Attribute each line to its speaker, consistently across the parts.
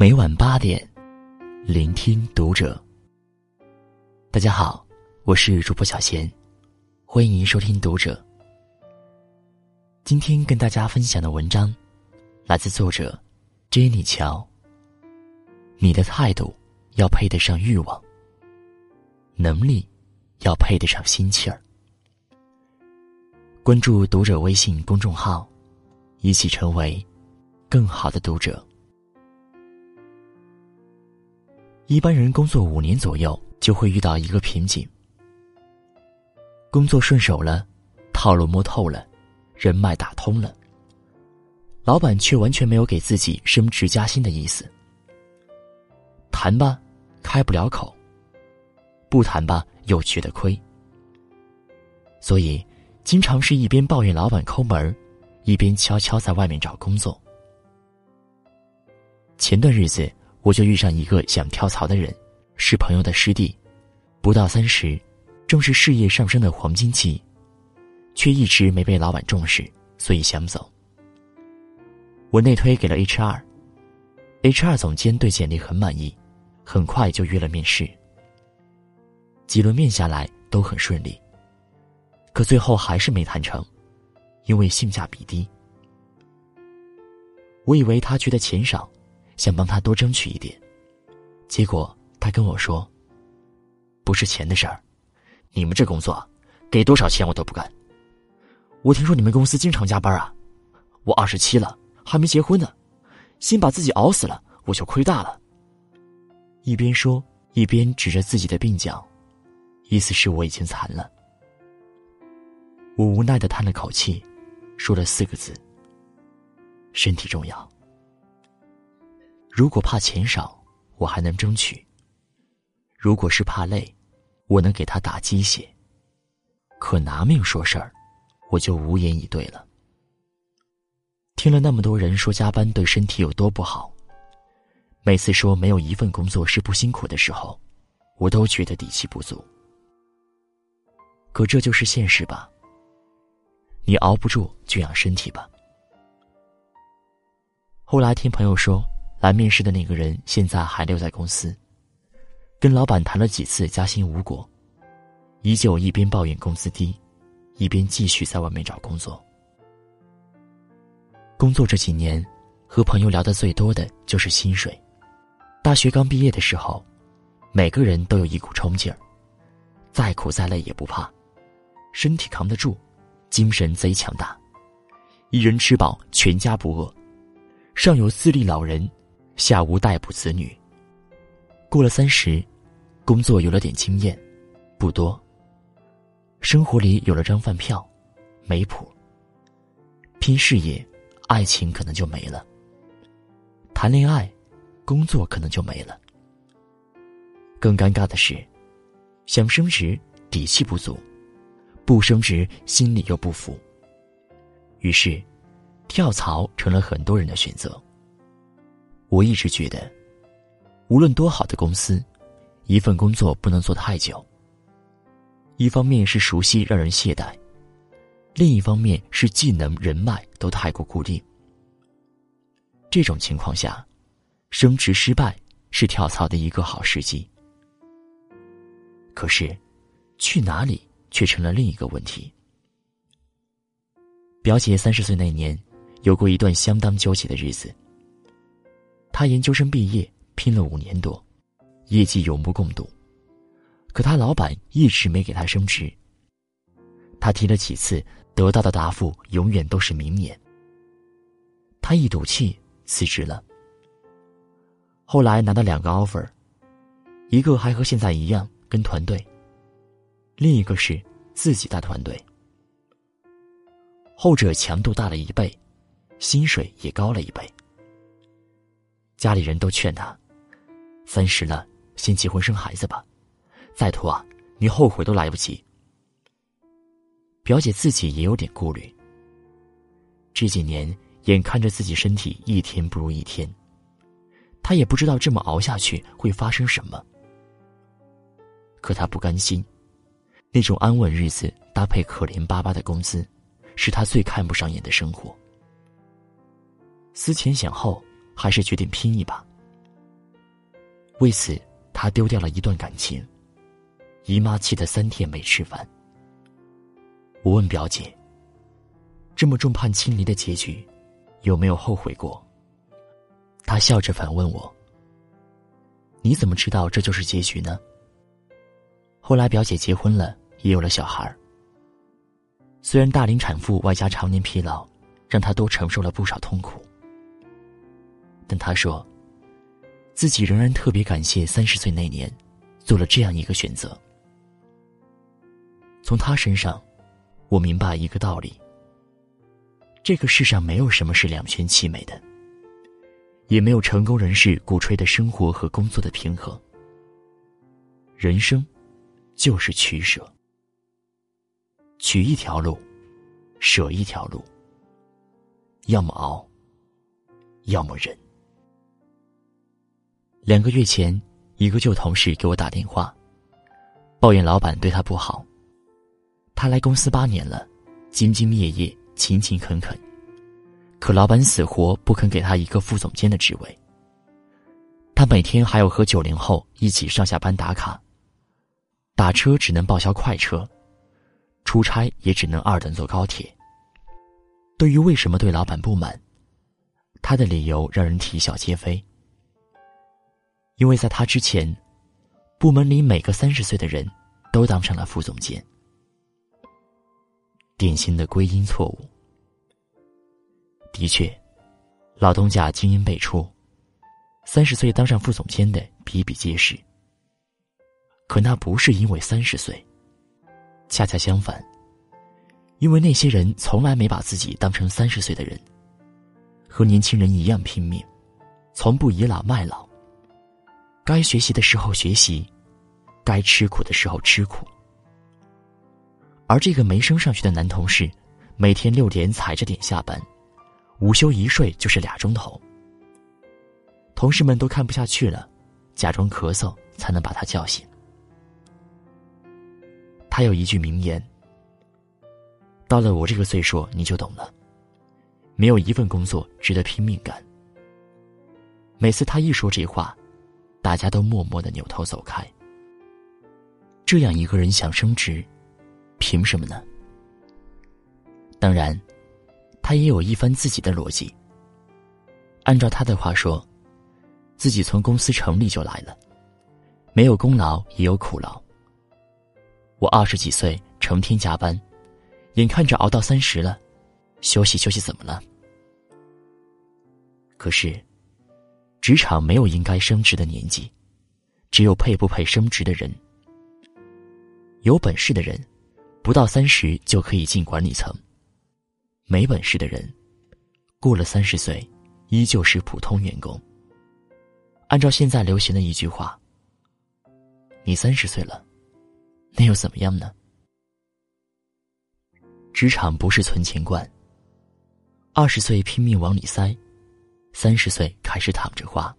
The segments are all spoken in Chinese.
Speaker 1: 每晚八点，聆听读者。大家好，我是主播小贤，欢迎收听读者。今天跟大家分享的文章，来自作者 Jenny 乔。你的态度要配得上欲望，能力要配得上心气儿。关注读者微信公众号，一起成为更好的读者。一般人工作五年左右，就会遇到一个瓶颈：工作顺手了，套路摸透了，人脉打通了，老板却完全没有给自己升职加薪的意思。谈吧，开不了口；不谈吧，又觉得亏。所以。经常是一边抱怨老板抠门一边悄悄在外面找工作。前段日子我就遇上一个想跳槽的人，是朋友的师弟，不到三十，正是事业上升的黄金期，却一直没被老板重视，所以想走。我内推给了 HR，HR 总监对简历很满意，很快就约了面试。几轮面下来都很顺利。可最后还是没谈成，因为性价比低。我以为他觉得钱少，想帮他多争取一点，结果他跟我说：“不是钱的事儿，你们这工作，给多少钱我都不干。我听说你们公司经常加班啊，我二十七了还没结婚呢，先把自己熬死了我就亏大了。”一边说一边指着自己的鬓角，意思是我已经残了。我无奈的叹了口气，说了四个字：“身体重要。”如果怕钱少，我还能争取；如果是怕累，我能给他打鸡血。可拿命说事儿，我就无言以对了。听了那么多人说加班对身体有多不好，每次说没有一份工作是不辛苦的时候，我都觉得底气不足。可这就是现实吧。你熬不住就养身体吧。后来听朋友说，来面试的那个人现在还留在公司，跟老板谈了几次加薪无果，依旧一边抱怨工资低，一边继续在外面找工作。工作这几年，和朋友聊的最多的就是薪水。大学刚毕业的时候，每个人都有一股冲劲儿，再苦再累也不怕，身体扛得住。精神贼强大，一人吃饱全家不饿，上有自立老人，下无待哺子女。过了三十，工作有了点经验，不多。生活里有了张饭票，没谱。拼事业，爱情可能就没了；谈恋爱，工作可能就没了。更尴尬的是，想升职，底气不足。不升职，心里又不服。于是，跳槽成了很多人的选择。我一直觉得，无论多好的公司，一份工作不能做太久。一方面是熟悉让人懈怠，另一方面是技能人脉都太过固定。这种情况下，升职失败是跳槽的一个好时机。可是，去哪里？却成了另一个问题。表姐三十岁那年，有过一段相当纠结的日子。他研究生毕业，拼了五年多，业绩有目共睹，可他老板一直没给他升职。他提了几次，得到的答复永远都是明年。他一赌气辞职了。后来拿到两个 offer，一个还和现在一样跟团队。另一个是自己带团队，后者强度大了一倍，薪水也高了一倍。家里人都劝他，三十了，先结婚生孩子吧，再拖啊，你后悔都来不及。表姐自己也有点顾虑，这几年眼看着自己身体一天不如一天，她也不知道这么熬下去会发生什么，可她不甘心。那种安稳日子搭配可怜巴巴的工资，是他最看不上眼的生活。思前想后，还是决定拼一把。为此，他丢掉了一段感情。姨妈气得三天没吃饭。我问表姐：“这么众叛亲离的结局，有没有后悔过？”她笑着反问我：“你怎么知道这就是结局呢？”后来表姐结婚了，也有了小孩。虽然大龄产妇外加常年疲劳，让她多承受了不少痛苦，但他说，自己仍然特别感谢三十岁那年，做了这样一个选择。从他身上，我明白一个道理：这个世上没有什么是两全其美的，也没有成功人士鼓吹的生活和工作的平衡。人生，就是取舍。取一条路，舍一条路。要么熬，要么忍。两个月前，一个旧同事给我打电话，抱怨老板对他不好。他来公司八年了，兢兢业业，勤勤恳恳，可老板死活不肯给他一个副总监的职位。他每天还要和九零后一起上下班打卡，打车只能报销快车。出差也只能二等坐高铁。对于为什么对老板不满，他的理由让人啼笑皆非。因为在他之前，部门里每个三十岁的人都当上了副总监，典型的归因错误。的确，老东家精英辈出，三十岁当上副总监的比比皆是。可那不是因为三十岁。恰恰相反，因为那些人从来没把自己当成三十岁的人，和年轻人一样拼命，从不倚老卖老。该学习的时候学习，该吃苦的时候吃苦。而这个没升上去的男同事，每天六点踩着点下班，午休一睡就是俩钟头。同事们都看不下去了，假装咳嗽才能把他叫醒。他有一句名言：“到了我这个岁数，你就懂了。没有一份工作值得拼命干。”每次他一说这话，大家都默默的扭头走开。这样一个人想升职，凭什么呢？当然，他也有一番自己的逻辑。按照他的话说，自己从公司成立就来了，没有功劳也有苦劳。我二十几岁，成天加班，眼看着熬到三十了，休息休息怎么了？可是，职场没有应该升职的年纪，只有配不配升职的人。有本事的人，不到三十就可以进管理层；没本事的人，过了三十岁，依旧是普通员工。按照现在流行的一句话：“你三十岁了。”那又怎么样呢？职场不是存钱罐。二十岁拼命往里塞，三十岁开始躺着花。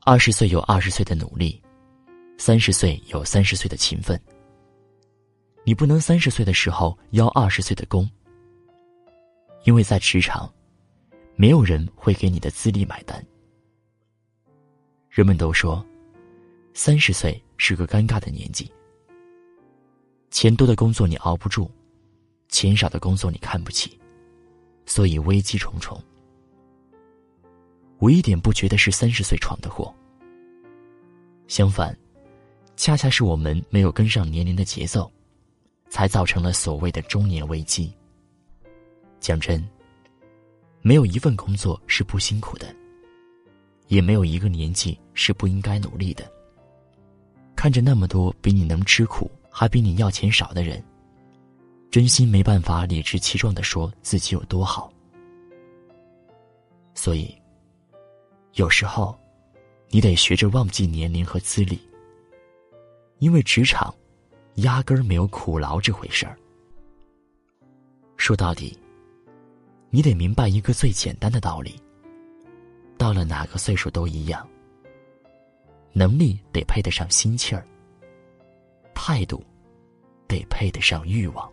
Speaker 1: 二十岁有二十岁的努力，三十岁有三十岁的勤奋。你不能三十岁的时候邀二十岁的功，因为在职场，没有人会给你的资历买单。人们都说，三十岁。是个尴尬的年纪，钱多的工作你熬不住，钱少的工作你看不起，所以危机重重。我一点不觉得是三十岁闯的祸，相反，恰恰是我们没有跟上年龄的节奏，才造成了所谓的中年危机。讲真，没有一份工作是不辛苦的，也没有一个年纪是不应该努力的。看着那么多比你能吃苦还比你要钱少的人，真心没办法理直气壮的说自己有多好。所以，有时候，你得学着忘记年龄和资历，因为职场，压根儿没有苦劳这回事儿。说到底，你得明白一个最简单的道理：到了哪个岁数都一样。能力得配得上心气儿，态度得配得上欲望。